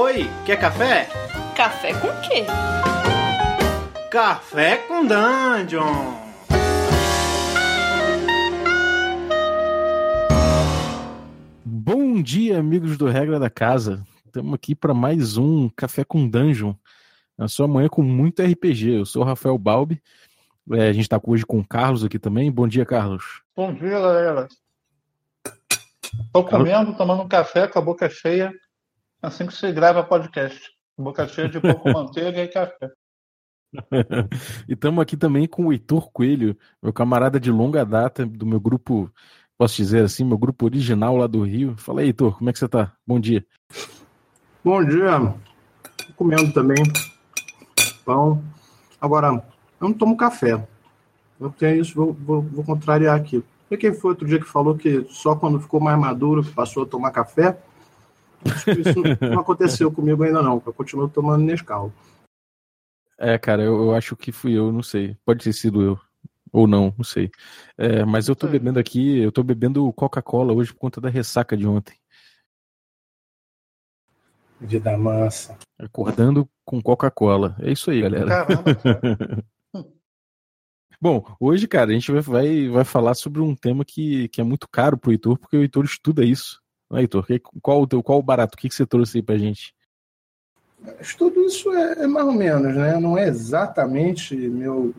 Oi, quer café? Café com quê? Café com Dungeon! Bom dia, amigos do Regra da Casa. Estamos aqui para mais um Café com Dungeon. Na sua manhã com muito RPG. Eu sou o Rafael Balbi. É, a gente está hoje com o Carlos aqui também. Bom dia, Carlos. Bom dia, galera. Estou comendo, tomando um café com a boca cheia, assim que se grava podcast. Boca cheia de pouco manteiga e café. e estamos aqui também com o Heitor Coelho, meu camarada de longa data do meu grupo, posso dizer assim, meu grupo original lá do Rio. Fala aí, Heitor, como é que você tá? Bom dia. Bom dia. Tô comendo também pão. Agora, eu não tomo café. Eu tenho isso, vou, vou, vou contrariar aqui. E quem foi outro dia que falou que só quando ficou mais maduro passou a tomar café? Acho que isso não aconteceu comigo ainda não. Eu continuo tomando Nescau. É, cara, eu, eu, acho que fui eu, não sei. Pode ter sido eu. Ou não, não sei. É, mas eu tô bebendo aqui, eu tô bebendo Coca-Cola hoje por conta da ressaca de ontem. Vida mansa. Acordando com Coca-Cola. É isso aí, galera. Caramba, Bom, hoje, cara, a gente vai, vai, vai falar sobre um tema que, que é muito caro pro Heitor, porque o Heitor estuda isso. Não Heitor? Qual o, teu, qual o barato? O que, que você trouxe aí pra gente? Tudo isso é, é, mais ou menos, né? Não é exatamente meu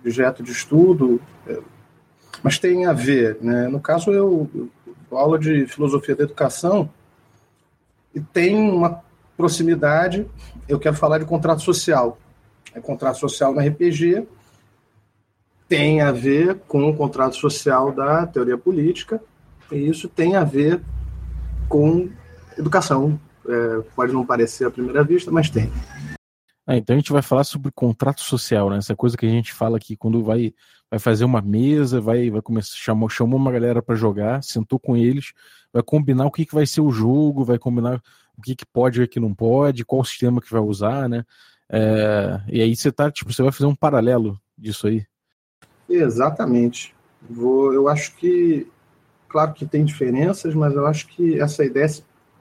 objeto de estudo, é, mas tem a ver, né? No caso, eu, eu dou aula de filosofia da educação e tem uma proximidade. Eu quero falar de contrato social. É contrato social no RPG tem a ver com o contrato social da teoria política, e isso tem a ver com educação. É, pode não parecer à primeira vista, mas tem. Ah, então a gente vai falar sobre contrato social, né? Essa coisa que a gente fala aqui quando vai, vai fazer uma mesa, vai, vai começar, chamou, chamou uma galera para jogar, sentou com eles, vai combinar o que, que vai ser o jogo, vai combinar o que, que pode e o que não pode, qual sistema que vai usar, né? É, e aí você tá, tipo, você vai fazer um paralelo disso aí. Exatamente. Vou, eu acho que, claro que tem diferenças, mas eu acho que essa ideia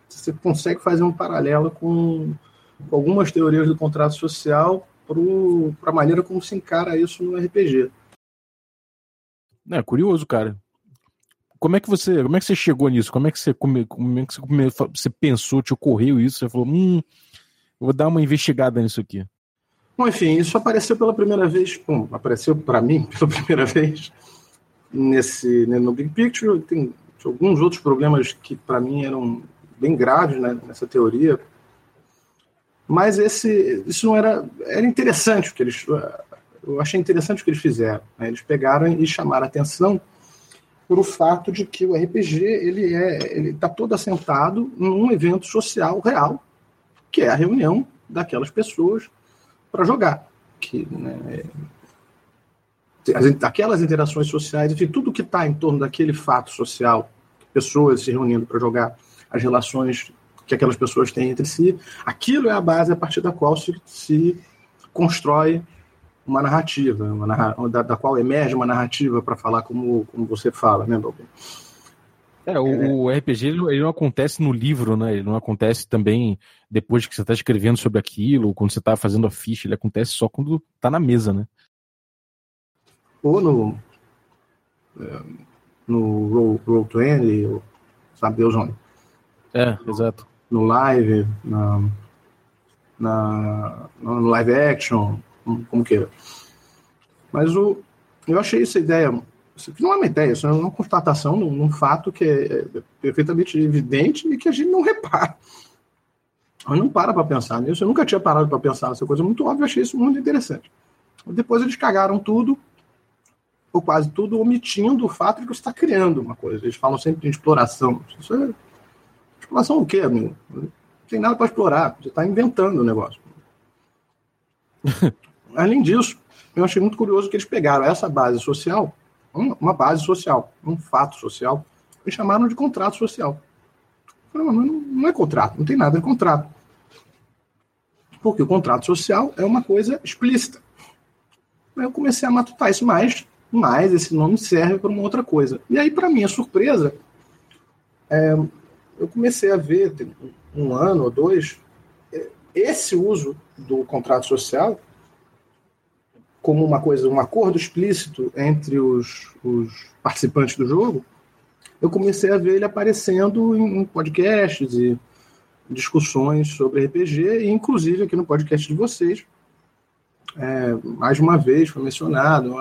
você consegue fazer um paralelo com, com algumas teorias do contrato social para a maneira como se encara isso no RPG. É curioso, cara. Como é que você, como é que você chegou nisso? Como é que você, como, como é que você, você pensou, te ocorreu isso? Você falou, hum, vou dar uma investigada nisso aqui. Bom, enfim, isso apareceu pela primeira vez, bom, apareceu para mim pela primeira vez nesse né, no Big Picture. Tem alguns outros problemas que para mim eram bem graves né, nessa teoria, mas esse isso não era era interessante o que eles eu achei interessante o que eles fizeram. Né? Eles pegaram e chamaram a atenção por o fato de que o RPG ele é ele está todo assentado num evento social real, que é a reunião daquelas pessoas para jogar. Que, né, as, aquelas interações sociais, enfim, tudo que está em torno daquele fato social, pessoas se reunindo para jogar, as relações que aquelas pessoas têm entre si, aquilo é a base a partir da qual se, se constrói uma narrativa, uma narra da, da, qual emerge uma narrativa para falar como, como você fala, né, Balbin? É, o, é. o RPG ele, ele, não acontece no livro, né? Ele não acontece também depois que você está escrevendo sobre aquilo, ou quando você está fazendo a ficha. Ele acontece só quando está na mesa, né? Ou no, é, no Roll20, ou, sabe Deus onde. É, exato. No live, na, na, no live action, como queira. Mas o, eu achei essa ideia isso não é uma ideia, isso é uma constatação num, num fato que é perfeitamente evidente e que a gente não repara. A gente não para para pensar nisso. Eu nunca tinha parado para pensar nessa coisa muito óbvia, achei isso muito interessante. Depois eles cagaram tudo, ou quase tudo, omitindo o fato de que você está criando uma coisa. Eles falam sempre de exploração. Isso é... Exploração o quê, amigo? Não tem nada para explorar. Você está inventando o negócio. Além disso, eu achei muito curioso que eles pegaram essa base social uma base social, um fato social, e chamaram de contrato social. Não, não é contrato, não tem nada de contrato. Porque o contrato social é uma coisa explícita. Aí eu comecei a matutar isso mais, mas esse nome serve para uma outra coisa. E aí, para minha surpresa, é, eu comecei a ver, um ano ou dois, esse uso do contrato social como uma coisa, um acordo explícito entre os, os participantes do jogo, eu comecei a ver ele aparecendo em podcasts e discussões sobre RPG, e inclusive aqui no podcast de vocês. É, mais uma vez foi mencionado,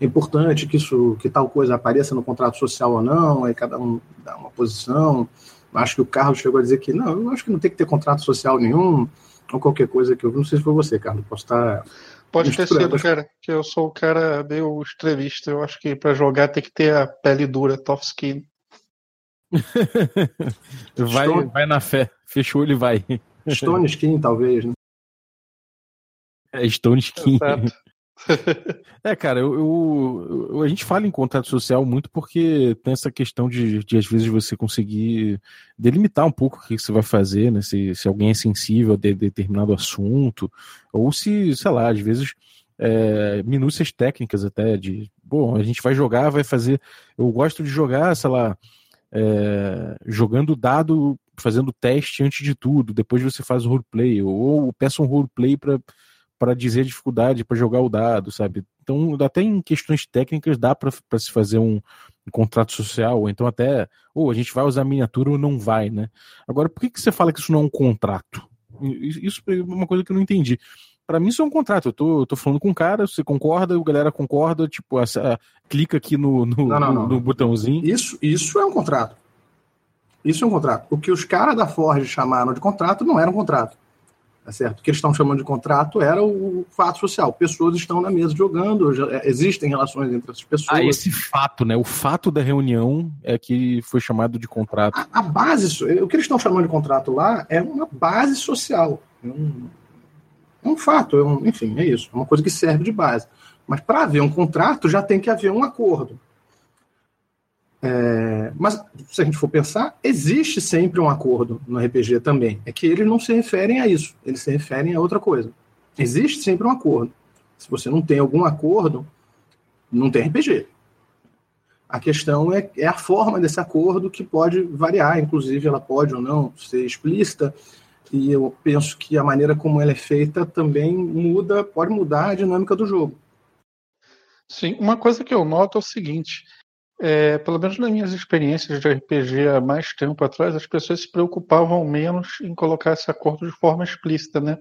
é importante que isso, que tal coisa apareça no contrato social ou não, aí cada um dá uma posição. Acho que o Carlos chegou a dizer que não, eu acho que não tem que ter contrato social nenhum, ou qualquer coisa que eu. Não sei se foi você, Carlos, posso estar. Pode ter sido, cara, que eu sou o cara meio extremista. Eu acho que para jogar tem que ter a pele dura, tough skin. vai, vai na fé, fechou ele vai. Stone Skin, talvez, né? É, Stone Skin. Exato. É, cara, eu, eu, eu, a gente fala em contrato social muito porque tem essa questão de, de às vezes, você conseguir delimitar um pouco o que você vai fazer, né? Se, se alguém é sensível a de, determinado assunto, ou se, sei lá, às vezes, é, minúcias técnicas até de, bom, a gente vai jogar, vai fazer. Eu gosto de jogar, sei lá, é, jogando dado, fazendo teste antes de tudo, depois você faz o roleplay, ou, ou peça um roleplay para para dizer a dificuldade para jogar o dado, sabe? Então, até em questões técnicas dá para se fazer um, um, contrato social, ou então até, ou oh, a gente vai usar miniatura ou não vai, né? Agora, por que, que você fala que isso não é um contrato? Isso é uma coisa que eu não entendi. Para mim, isso é um contrato. Eu tô, eu tô falando com o cara, você concorda, o galera concorda, tipo, essa, clica aqui no, no, não, não, não. no botãozinho. Isso, isso é um contrato. Isso é um contrato. O que os caras da Ford chamaram de contrato não era um contrato. Tá certo? O que eles estão chamando de contrato era o fato social. Pessoas estão na mesa jogando, é, existem relações entre as pessoas. Ah, esse fato, né? O fato da reunião é que foi chamado de contrato. A, a base, o que eles estão chamando de contrato lá é uma base social. É um, é um fato, é um, enfim, é isso. É uma coisa que serve de base. Mas para haver um contrato já tem que haver um acordo. É, mas, se a gente for pensar, existe sempre um acordo no RPG também. É que eles não se referem a isso, eles se referem a outra coisa. Existe sempre um acordo. Se você não tem algum acordo, não tem RPG. A questão é, é a forma desse acordo que pode variar, inclusive ela pode ou não ser explícita, e eu penso que a maneira como ela é feita também muda, pode mudar a dinâmica do jogo. Sim, uma coisa que eu noto é o seguinte: é, pelo menos nas minhas experiências de RPG há mais tempo atrás, as pessoas se preocupavam menos em colocar esse acordo de forma explícita, né?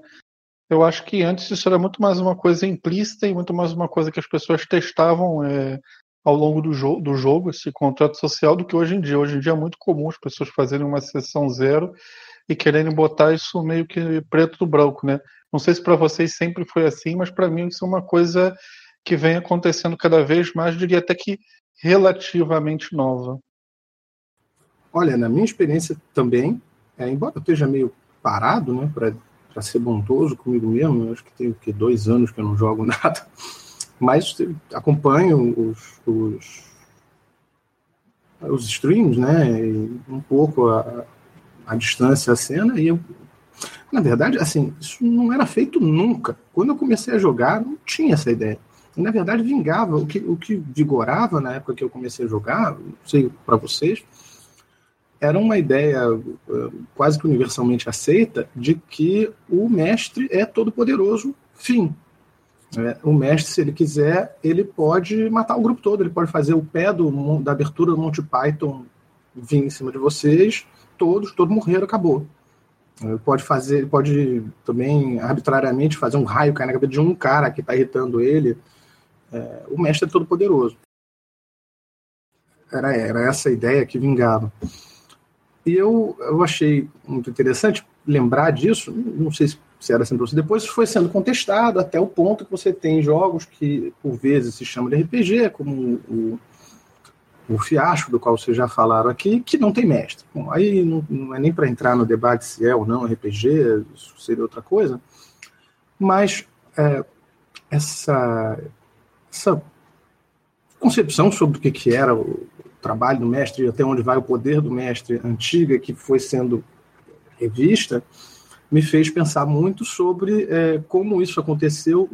Eu acho que antes isso era muito mais uma coisa implícita e muito mais uma coisa que as pessoas testavam é, ao longo do, jo do jogo, esse contrato social, do que hoje em dia. Hoje em dia é muito comum as pessoas fazerem uma sessão zero e quererem botar isso meio que preto do branco, né? Não sei se para vocês sempre foi assim, mas para mim isso é uma coisa que vem acontecendo cada vez mais, diria até que relativamente nova. Olha, na minha experiência também, é, embora eu esteja meio parado, né, para ser bondoso comigo mesmo, eu acho que tem que, dois anos que eu não jogo nada, mas acompanho os, os, os streams, né, um pouco a, a distância, a cena, e eu, na verdade, assim, isso não era feito nunca. Quando eu comecei a jogar, não tinha essa ideia. Na verdade, vingava. O que, o que vigorava na época que eu comecei a jogar, não sei para vocês, era uma ideia eh, quase que universalmente aceita de que o mestre é todo poderoso, fim. É, o mestre, se ele quiser, ele pode matar o grupo todo, ele pode fazer o pé do, da abertura do Monty Python vir em cima de vocês, todos, todos morreram, acabou. Ele pode fazer, ele pode também arbitrariamente fazer um raio cair na cabeça de um cara que está irritando ele, é, o mestre é todo poderoso. Era, era essa a ideia que vingava. E eu, eu achei muito interessante lembrar disso, não sei se era assim para você, depois foi sendo contestado até o ponto que você tem jogos que por vezes se chamam de RPG, como o, o fiasco do qual vocês já falaram aqui, que não tem mestre. Bom, aí não, não é nem para entrar no debate se é ou não RPG, isso seria outra coisa, mas é, essa essa concepção sobre o que, que era o trabalho do mestre e até onde vai o poder do mestre antiga, que foi sendo revista, me fez pensar muito sobre é, como isso aconteceu,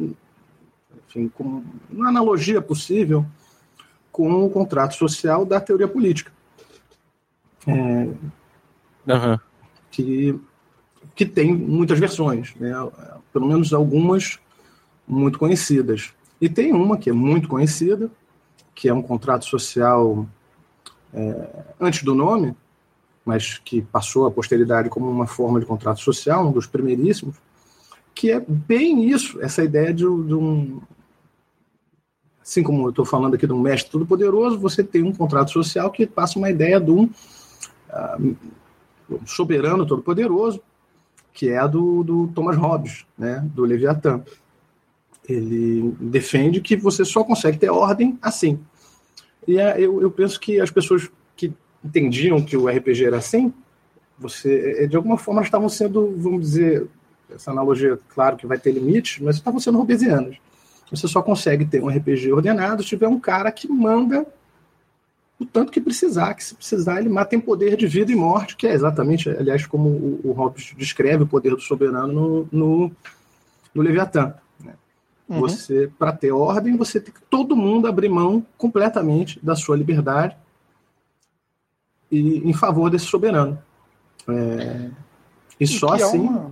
enfim, com uma analogia possível com o contrato social da teoria política. É, uhum. Que que tem muitas versões, né? pelo menos algumas muito conhecidas. E tem uma que é muito conhecida, que é um contrato social é, antes do nome, mas que passou à posteridade como uma forma de contrato social, um dos primeiríssimos, que é bem isso, essa ideia de, de um. Assim como eu estou falando aqui de um mestre todo-poderoso, você tem um contrato social que passa uma ideia de um, uh, um soberano todo-poderoso, que é a do, do Thomas Hobbes, né, do Leviatã. Ele defende que você só consegue ter ordem assim. E é, eu, eu penso que as pessoas que entendiam que o RPG era assim, você, é, de alguma forma, estavam sendo, vamos dizer, essa analogia, claro que vai ter limites, mas estavam sendo robesianas. Você só consegue ter um RPG ordenado se tiver um cara que manda o tanto que precisar, que se precisar ele mata em poder de vida e morte, que é exatamente, aliás, como o, o Hobbes descreve o poder do soberano no, no, no Leviatã. Uhum. Você, para ter ordem, você tem que todo mundo abrir mão completamente da sua liberdade e em favor desse soberano. É, e, e só é assim. É uma,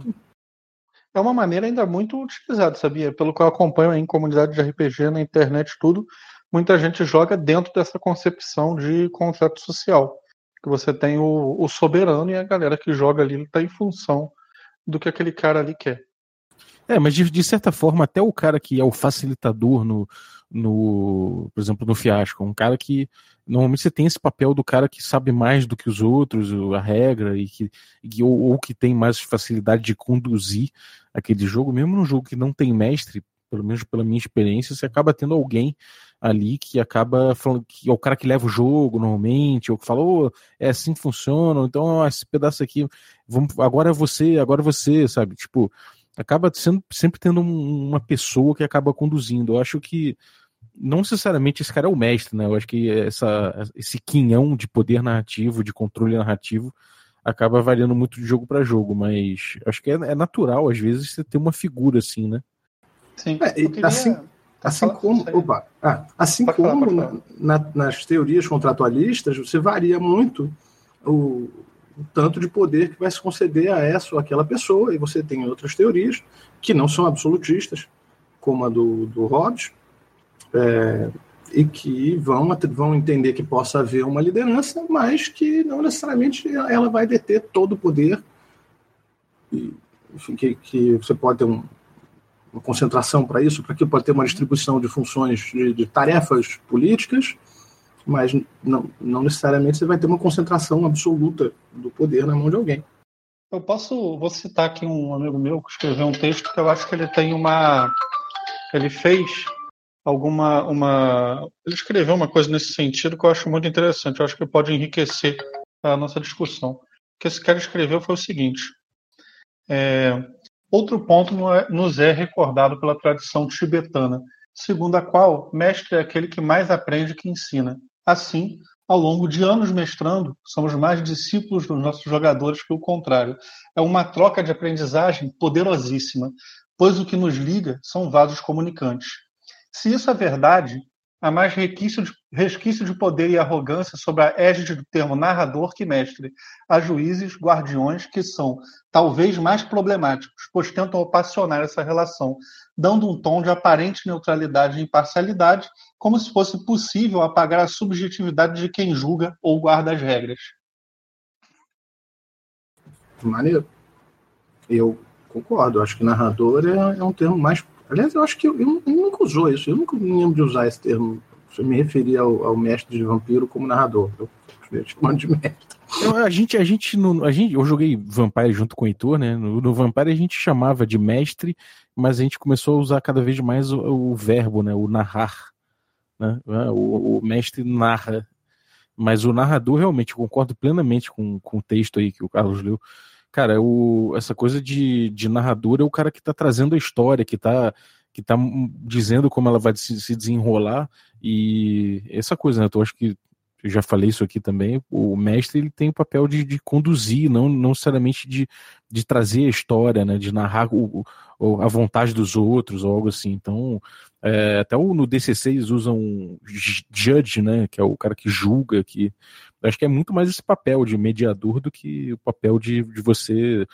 é uma maneira ainda muito utilizada, sabia? Pelo que eu acompanho em comunidade de RPG, na internet, tudo muita gente joga dentro dessa concepção de contrato social. Que você tem o, o soberano e a galera que joga ali está em função do que aquele cara ali quer. É, mas de, de, certa forma, até o cara que é o facilitador no, no, por exemplo, no fiasco, um cara que normalmente você tem esse papel do cara que sabe mais do que os outros, a regra, e que, e, ou, ou que tem mais facilidade de conduzir aquele jogo, mesmo num jogo que não tem mestre, pelo menos pela minha experiência, você acaba tendo alguém ali que acaba falando que é o cara que leva o jogo normalmente, ou que fala, oh, é assim que funciona, então esse pedaço aqui, vamos, agora é você, agora é você, sabe? Tipo, acaba sendo, sempre tendo um, uma pessoa que acaba conduzindo. Eu acho que não necessariamente esse cara é o mestre, né? Eu acho que essa, esse quinhão de poder narrativo, de controle narrativo, acaba variando muito de jogo para jogo, mas acho que é, é, natural, às vezes, você ter uma figura assim, né? Sim. É, queria... Assim, Assim como, opa, ah, assim como falar, na, nas teorias contratualistas, você varia muito o, o, tanto de poder que vai se conceder a essa ou aquela pessoa, e você tem outras teorias que não são absolutistas, como a do, do Hobbes, é, e que vão, vão entender que possa haver uma liderança, mas que não necessariamente ela vai deter todo o poder, e, enfim, que, que você pode ter um, uma concentração para isso, para que pode ter uma distribuição de funções, de, de tarefas políticas, mas não, não, necessariamente você vai ter uma concentração absoluta do poder na mão de alguém. Eu posso, vou citar aqui um amigo meu que escreveu um texto que eu acho que ele tem uma, ele fez alguma, uma, ele escreveu uma coisa nesse sentido que eu acho muito interessante. Eu acho que pode enriquecer a nossa discussão. O que esse cara escreveu foi o seguinte: é, Outro ponto é, nos é recordado pela tradição tibetana, segundo a qual mestre é aquele que mais aprende que ensina. Assim, ao longo de anos mestrando, somos mais discípulos dos nossos jogadores que o contrário. É uma troca de aprendizagem poderosíssima, pois o que nos liga são vasos comunicantes. Se isso é verdade, há mais resquício de, resquício de poder e arrogância sobre a égide do termo narrador que mestre. Há juízes, guardiões, que são talvez mais problemáticos, pois tentam opacionar essa relação, dando um tom de aparente neutralidade e imparcialidade, como se fosse possível apagar a subjetividade de quem julga ou guarda as regras. Maneiro. Eu concordo. Acho que narrador é, é um termo mais Aliás, eu acho que eu, eu, eu, nunca usou isso, eu nunca me lembro de usar esse termo. Eu me referia ao, ao mestre de vampiro como narrador. Eu, eu chamando de mestre. Eu, a gente, a gente, no, a gente, eu joguei Vampire junto com o Heitor, né? No, no, Vampire a gente chamava de mestre, mas a gente começou a usar cada vez mais o, o verbo, né? O narrar, né? O, o, mestre narra, mas o narrador realmente concordo plenamente com, com o texto aí que o Carlos leu cara, o, essa coisa de, de narrador é o cara que tá trazendo a história, que tá, que tá dizendo como ela vai se, se desenrolar. E essa coisa, né? Eu acho que eu já falei isso aqui também, o mestre ele tem o papel de, de conduzir, não, não necessariamente de, de trazer a história, né, de narrar o, o, a vontade dos outros ou algo assim. Então, é, até o, no DCC eles usam judge, né, que é o cara que julga, que acho que é muito mais esse papel de mediador do que o papel de, de você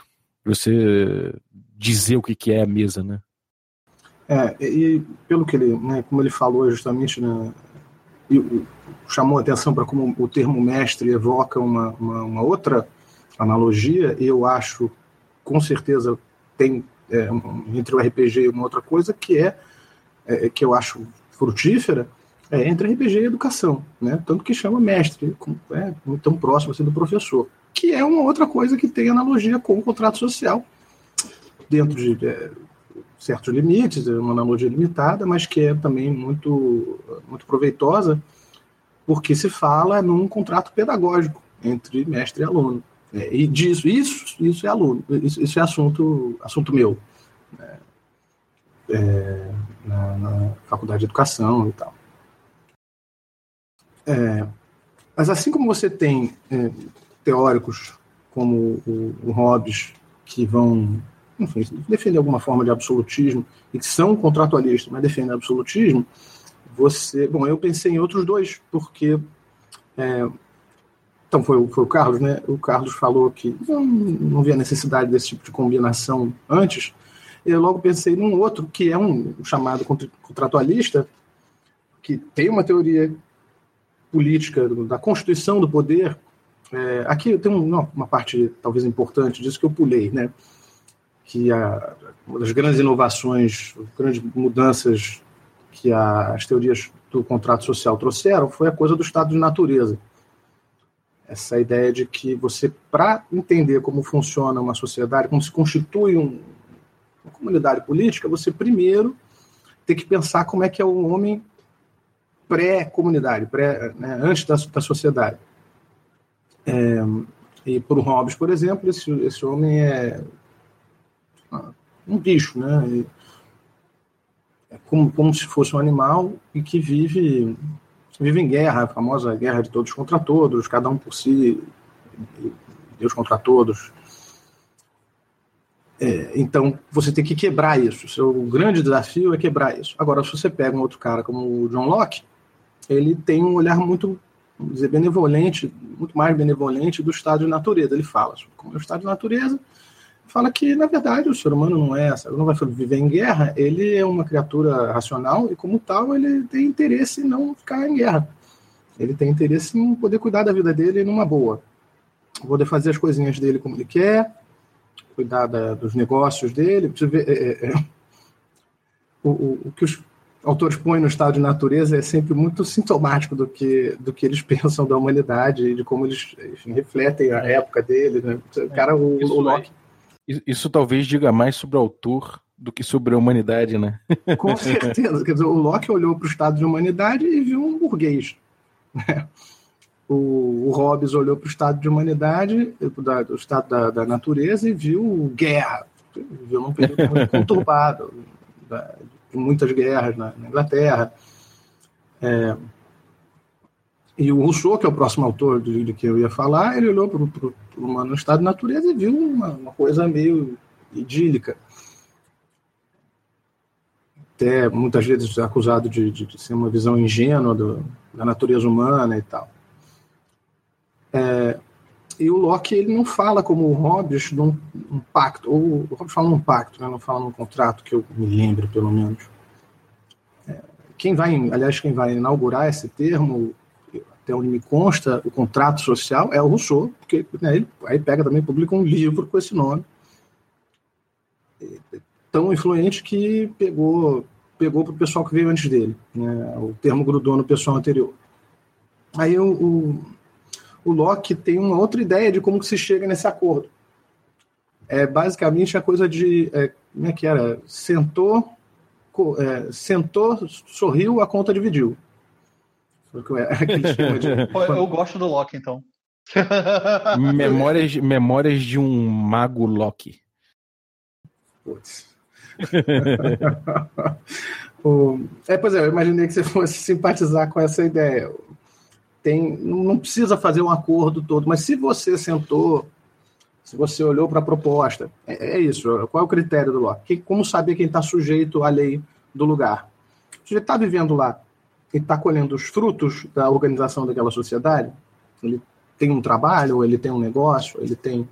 você dizer o que, que é a mesa, né? É, e pelo que ele, né, como ele falou justamente, né, chamou a atenção para como o termo mestre evoca uma, uma, uma, outra analogia, eu acho, com certeza, tem é, entre o RPG e uma outra coisa que é, é que eu acho frutífera, é entre RPG e educação, né? Tanto que chama mestre, é, tão próximo assim do professor, que é uma outra coisa que tem analogia com o contrato social, dentro de é, certos limites, é uma analogia limitada, mas que é também muito, muito proveitosa, porque se fala num contrato pedagógico entre mestre e aluno. É, e disso, isso, isso é aluno, isso, isso é assunto, assunto meu. Né? É, na, na, faculdade de educação e tal. É, mas assim como você tem é, teóricos como o, o Hobbes, que vão enfim, defender alguma forma de absolutismo, e que são contratualistas, mas defendem absolutismo, você. Bom, eu pensei em outros dois, porque. É, então, foi, foi o Carlos, né? O Carlos falou que não, não via necessidade desse tipo de combinação antes. Eu logo pensei num outro, que é um chamado contratualista, que tem uma teoria política da constituição do poder. É, aqui tem um, uma parte talvez importante disso que eu pulei, né? que a, uma das grandes inovações, grandes mudanças que a, as teorias do contrato social trouxeram foi a coisa do estado de natureza. Essa ideia de que você, para entender como funciona uma sociedade, como se constitui um, uma comunidade política, você primeiro tem que pensar como é que é o homem pré-comunidade, pré, né, antes da, da sociedade. É, e o Hobbes, por exemplo, esse, esse homem é um bicho, né? É como, como se fosse um animal e que vive, vive em guerra, a famosa guerra de todos contra todos, cada um por si, Deus contra todos. É, então, você tem que quebrar isso. O seu grande desafio é quebrar isso. Agora, se você pega um outro cara como o John Locke, ele tem um olhar muito, vamos dizer, benevolente, muito mais benevolente do estado de natureza. Ele fala como é o estado de natureza, fala que, na verdade, o ser humano não é, não vai viver em guerra, ele é uma criatura racional e, como tal, ele tem interesse em não ficar em guerra. Ele tem interesse em poder cuidar da vida dele numa boa. Poder fazer as coisinhas dele como ele quer, cuidar da, dos negócios dele. Ver, é, é, é, o, o, o, que os autores põem no estado de natureza é sempre muito sintomático do que, do que eles pensam da humanidade e de como eles enfim, refletem a época dele. Né? O cara, o, o Locke isso talvez diga mais sobre o autor do que sobre a humanidade, né? Com certeza. Quer dizer, o Locke olhou para o estado de humanidade e viu um burguês. Né? O, o Hobbes olhou para o estado de humanidade, o estado da, da, natureza, e viu guerra. Viu um período muito conturbado, de muitas guerras na, na Inglaterra. É, e o Rousseau, que é o próximo autor de, de que eu ia falar, ele olhou para o humano no estado de natureza e viu uma, uma coisa meio idílica. Até muitas vezes acusado de, de, de ser uma visão ingênua do, da natureza humana e tal. É, e o Locke ele não fala como o Hobbes num um pacto, ou o Hobbes fala num pacto, né, não fala num contrato, que eu me lembro, pelo menos. É, quem vai, aliás, quem vai inaugurar esse termo até onde me consta, o contrato social é o Rousseau, porque né, ele aí pega também, publica um livro com esse nome. Tão influente que pegou pegou para o pessoal que veio antes dele. Né, o termo grudou no pessoal anterior. Aí o, o, o Locke tem uma outra ideia de como que se chega nesse acordo. É basicamente a coisa de. É, como é que era? Sentou, é, sentou, sorriu, a conta dividiu. Eu gosto do Loki, então. memórias, memórias de um mago Loki. Putz. é, pois é, eu imaginei que você fosse simpatizar com essa ideia. Tem, não precisa fazer um acordo todo, mas se você sentou, se você olhou para a proposta, é, é, isso. Qual é o critério do Locke? Como saber quem está sujeito à lei do lugar? Se ele está vivendo lá ele está colhendo os frutos da organização daquela sociedade. Ele tem um trabalho, ele tem um negócio, ele tem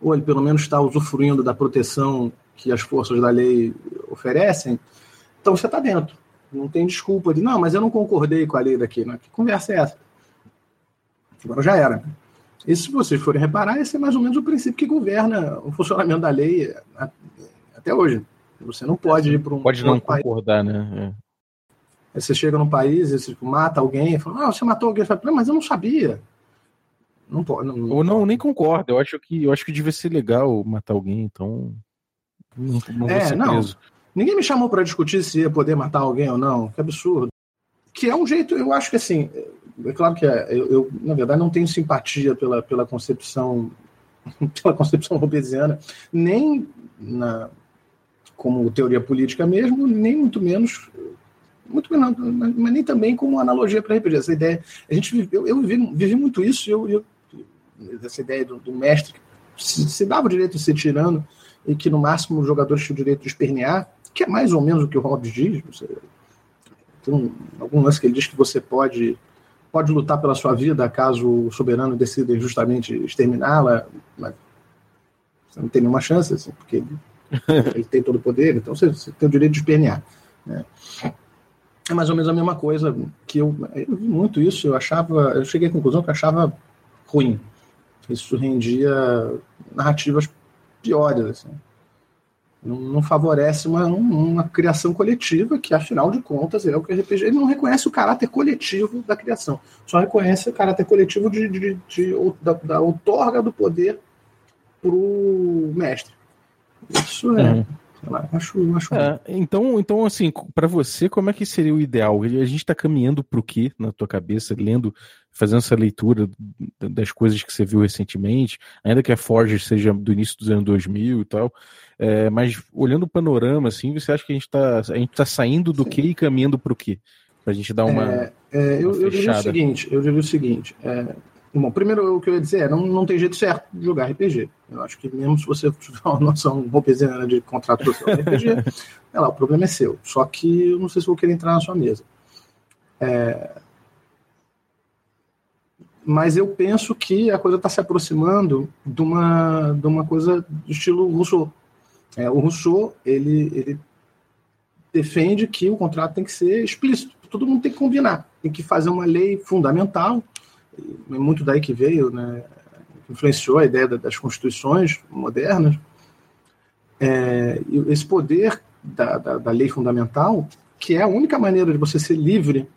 ou ele pelo menos está usufruindo da proteção que as forças da lei oferecem, então você está dentro. Não tem desculpa de, não, mas eu não concordei com a lei daqui. Né? Que conversa é essa? Agora já era. E se vocês forem reparar, esse é mais ou menos o princípio que governa o funcionamento da lei até hoje. Você não pode ir para um. Pode não concordar, país. né? É. Você chega num país e você mata alguém e fala, ah, você matou alguém. Você fala, mas eu não sabia. Não pode. Não, não Ou não, pode. nem concordo. Eu acho que eu acho que devia ser legal matar alguém, então. Não, não é, não. Ninguém me chamou para discutir se ia poder matar alguém ou não. Que absurdo. Que é um jeito, eu acho que assim, é claro que é, eu, eu, na verdade não tenho simpatia pela, pela concepção pela concepção robesiana, nem na, como teoria política mesmo, nem muito menos muito menos, mas nem também como analogia para RPG. Essa ideia, a gente eu, eu vivi, vivi, muito isso, eu, eu essa ideia do, do mestre que se, se, dava o direito de ser tirano e que no máximo os jogadores tinham o direito de espernear, que é mais ou menos o que o Hobbes diz. Você, tem algum lance que ele diz que você pode pode lutar pela sua vida caso o soberano decida justamente exterminá-la, mas você não tem nenhuma chance, assim, porque ele, ele tem todo o poder, então você, você, tem o direito de espernear. Né? É mais ou menos a mesma coisa que eu, eu vi muito isso, eu achava, eu cheguei à conclusão que eu achava ruim. Isso rendia narrativas piores, assim não, não favorece uma, uma criação coletiva, que afinal de contas é o que o RPG. Ele não reconhece o caráter coletivo da criação, só reconhece o caráter coletivo de, de, de, de da, da outorga do poder para o mestre. Isso é. Uhum. Lá, acho, acho é, então, então, assim, para você, como é que seria o ideal? A gente está caminhando para o quê na tua cabeça, lendo, fazendo essa leitura das coisas que você viu recentemente, ainda que a Forge seja do início dos anos 2000 e tal, é, mas olhando o panorama, assim, você acha que a gente está tá saindo do Sim. quê e caminhando para o quê? Para a gente dar uma. É, é, eu, eu, diria o seguinte: eu diria o seguinte. Bom, primeiro o que eu ia dizer é: não, não tem jeito certo de jogar RPG. Eu acho que mesmo se você tiver uma noção de contrato social de RPG, é lá, o problema é seu. Só que eu não sei se vou querer entrar na sua mesa. É, mas eu penso que a coisa está se aproximando de uma, de uma coisa do estilo Rousseau. É, o Rousseau, ele, ele defende que o contrato tem que ser explícito, todo mundo tem que combinar, tem que fazer uma lei fundamental, é muito daí que veio, né, influenciou a ideia das constituições modernas, é, esse poder da, da, da, lei fundamental, que é a única maneira de você ser livre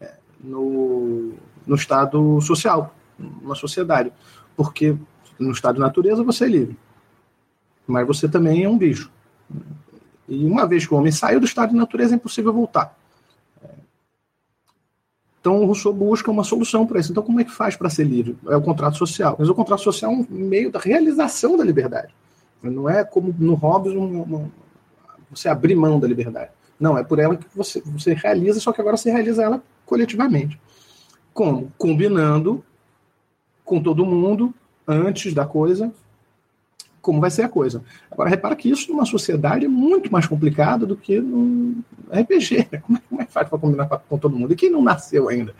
é, no, no estado social, numa sociedade, porque no estado de natureza você é livre, mas você também é um bicho. E uma vez que o homem saiu do estado de natureza, é impossível voltar. Então o Rousseau busca uma solução para isso. Então, como é que faz para ser livre? É o contrato social. Mas o contrato social é um meio da realização da liberdade. Não é como no Hobbes uma, uma, você abrir mão da liberdade. Não, é por ela que você, você realiza, só que agora você realiza ela coletivamente. Como? Combinando com todo mundo antes da coisa como vai ser a coisa. Agora, repara que isso numa sociedade é muito mais complicado do que no RPG. Como é, como é que faz para combinar com todo mundo? E quem não nasceu ainda?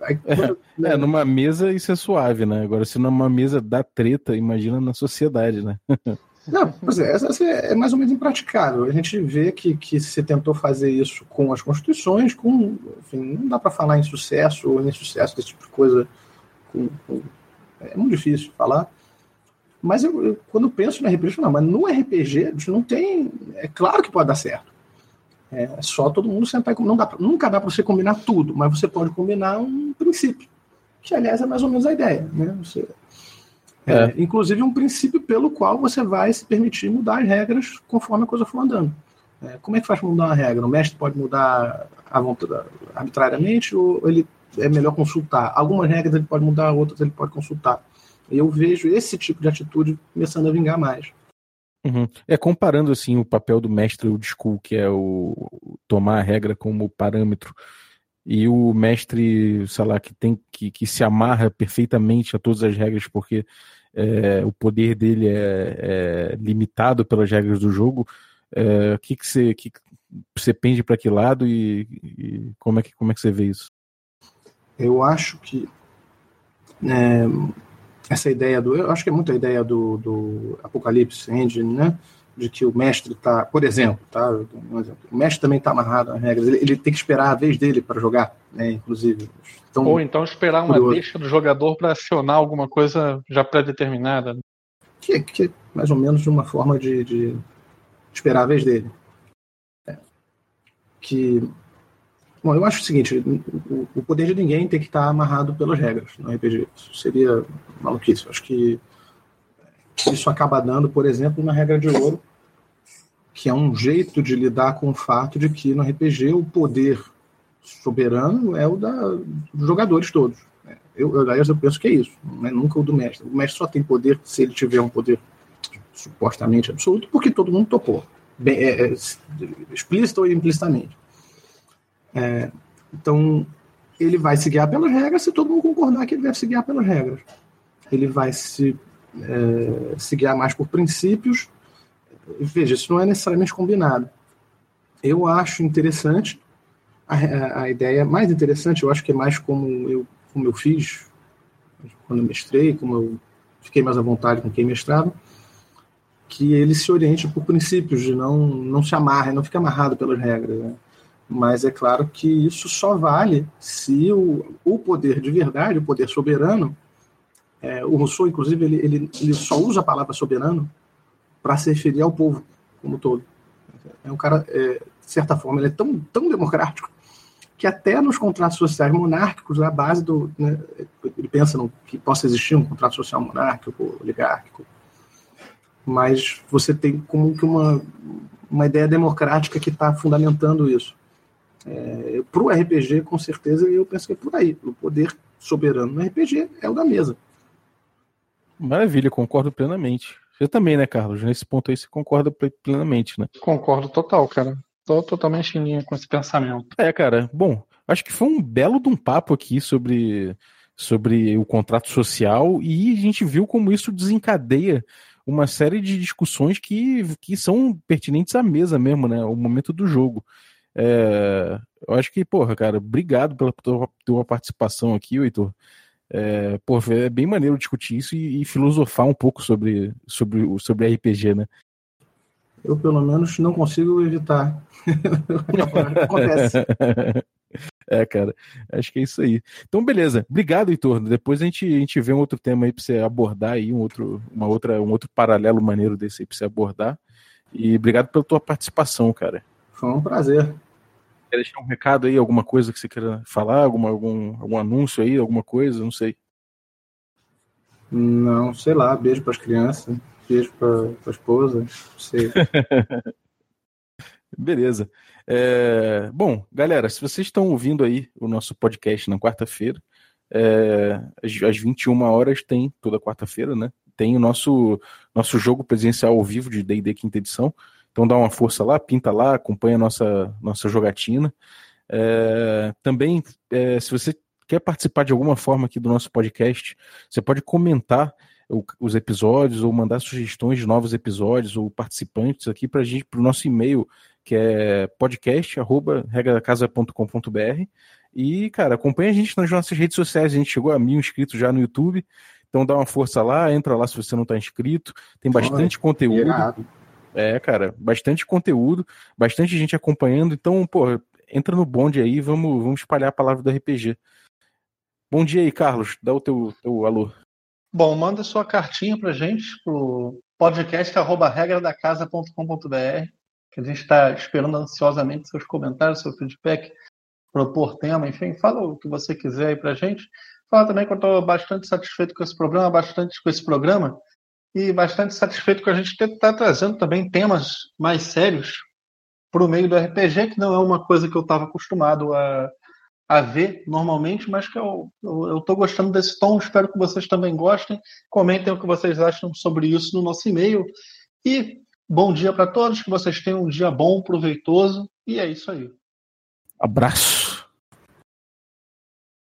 Aí, quando, é, né? é, numa mesa isso é suave, né? Agora, se numa mesa dá treta, imagina na sociedade, né? Não, pois é, essa é mais ou menos impraticável. A gente vê que, que se tentou fazer isso com as constituições, com, enfim, não dá para falar em sucesso ou insucesso desse tipo de coisa. Com, com, é muito difícil falar. Mas eu, eu, quando penso no RPG, eu falo, não, mas no RPG a gente não tem. É claro que pode dar certo. É só todo mundo sentar e não dá, Nunca dá para você combinar tudo, mas você pode combinar um princípio. Que, aliás, é mais ou menos a ideia. Né? Você, é, é. inclusive um princípio pelo qual você vai se permitir mudar as regras conforme a coisa for andando. É, como é que faz para mudar uma regra? O mestre pode mudar a vontade, arbitrariamente ou ele é melhor consultar? Algumas regras ele pode mudar, outras ele pode consultar. Eu vejo esse tipo de atitude começando a vingar mais. Uhum. É comparando assim o papel do mestre old school, que é o tomar a regra como parâmetro, e o mestre, sei lá, que tem que, que se amarra perfeitamente a todas as regras porque é, o poder dele é, é, limitado pelas regras do jogo. É, o que, que você que você pende para que lado e, e, como é que como é que você vê isso? Eu acho que é, essa ideia do. Eu acho que é muito a ideia do, do Apocalipse Engine, né? De que o mestre está, por exemplo, tá? Um exemplo, o mestre também está amarrado às regras, ele, ele, tem que esperar a vez dele para jogar, né? Inclusive. Então, Ou então esperar uma curioso. deixa do jogador para acionar alguma coisa já pré-determinada. Que, que é mais ou menos uma forma de, de esperar a vez dele. É. Que Bom, eu acho o seguinte: o, poder de ninguém tem que estar amarrado pelas regras no RPG. Isso seria maluquice. Eu acho que isso acaba dando, por exemplo, uma regra de ouro, que é um jeito de lidar com o fato de que no RPG o poder soberano é o da, dos jogadores todos. Eu, eu, eu penso que é isso, não é nunca o do mestre. O mestre só tem poder se ele tiver um poder supostamente absoluto, porque todo mundo topou, bem, é, é, explícito ou implicitamente. É, então, ele vai se guiar pelas regras se todo mundo concordar que ele deve se guiar pelas regras. Ele vai se, é, se guiar mais por princípios. Veja, isso não é necessariamente combinado. Eu acho interessante a, a, a ideia mais interessante, eu acho que é mais como eu, como eu fiz quando eu mestrei, como eu fiquei mais à vontade com quem mestrava, que ele se oriente por princípios, de não, não se amarre, não fique amarrado pelas regras. Né? Mas é claro que isso só vale se o, o poder de verdade, o poder soberano, é, o Rousseau, inclusive, ele, ele, ele só usa a palavra soberano para se referir ao povo como todo. É um cara, é, de certa forma, ele é tão, tão democrático que até nos contratos sociais monárquicos, a base do. Né, ele pensa no, que possa existir um contrato social monárquico, oligárquico, mas você tem como que uma, uma ideia democrática que está fundamentando isso. É, para o RPG, com certeza, eu penso que é por aí. O poder soberano no RPG é o da mesa. Maravilha, concordo plenamente. Você também, né, Carlos? Nesse ponto aí você concorda plenamente, né? Concordo total, cara. Tô totalmente em linha com esse pensamento. É, cara. Bom, acho que foi um belo de um papo aqui sobre, sobre o contrato social e a gente viu como isso desencadeia uma série de discussões que, que são pertinentes à mesa mesmo, né? O momento do jogo. É, eu acho que, porra, cara, obrigado pela tua, tua participação aqui, Heitor. É, porra, é bem maneiro discutir isso e, e, filosofar um pouco sobre, sobre, sobre RPG, né? Eu, pelo menos, não consigo evitar. Acontece. É, cara, acho que é isso aí. Então, beleza. Obrigado, Heitor. Depois a gente, a gente vê um outro tema aí pra você abordar aí, um outro, uma outra, um outro paralelo maneiro desse aí pra você abordar. E obrigado pela tua participação, cara. Foi um prazer. Quer deixar um recado aí, alguma coisa que você queira falar, alguma, algum, algum anúncio aí, alguma coisa, não sei. Não, sei lá, beijo para as crianças, beijo para a esposa, não sei. Beleza. É, bom, galera, se vocês estão ouvindo aí o nosso podcast na quarta-feira, é, às, às 21 horas tem, toda quarta-feira, né? Tem o nosso, nosso jogo presencial ao vivo de D&D quinta edição. Então dá uma força lá, pinta lá, acompanha a nossa, nossa jogatina. É, também, é, se você quer participar de alguma forma aqui do nosso podcast, você pode comentar os episódios ou mandar sugestões de novos episódios ou participantes aqui para gente, para o nosso e-mail, que é podcast.regradacasa.com.br. E, cara, acompanha a gente nas nossas redes sociais. A gente chegou a mil inscritos já no YouTube. Então dá uma força lá, entra lá se você não está inscrito. Tem bastante Olha, conteúdo. Irado. É, cara, bastante conteúdo, bastante gente acompanhando. Então, pô, entra no bonde aí, vamos, vamos espalhar a palavra do RPG. Bom dia aí, Carlos. Dá o teu, teu alô. Bom, manda sua cartinha pra gente pro podcast@regradacasa.com.br, que a gente está esperando ansiosamente seus comentários, seu feedback, propor tema, enfim, fala o que você quiser aí pra gente. Fala também que eu estou bastante satisfeito com esse programa, bastante com esse programa e bastante satisfeito com a gente estar tá trazendo também temas mais sérios para o meio do RPG, que não é uma coisa que eu estava acostumado a, a ver normalmente, mas que eu estou gostando desse tom, espero que vocês também gostem. Comentem o que vocês acham sobre isso no nosso e-mail. E bom dia para todos, que vocês tenham um dia bom, proveitoso, e é isso aí. Abraço.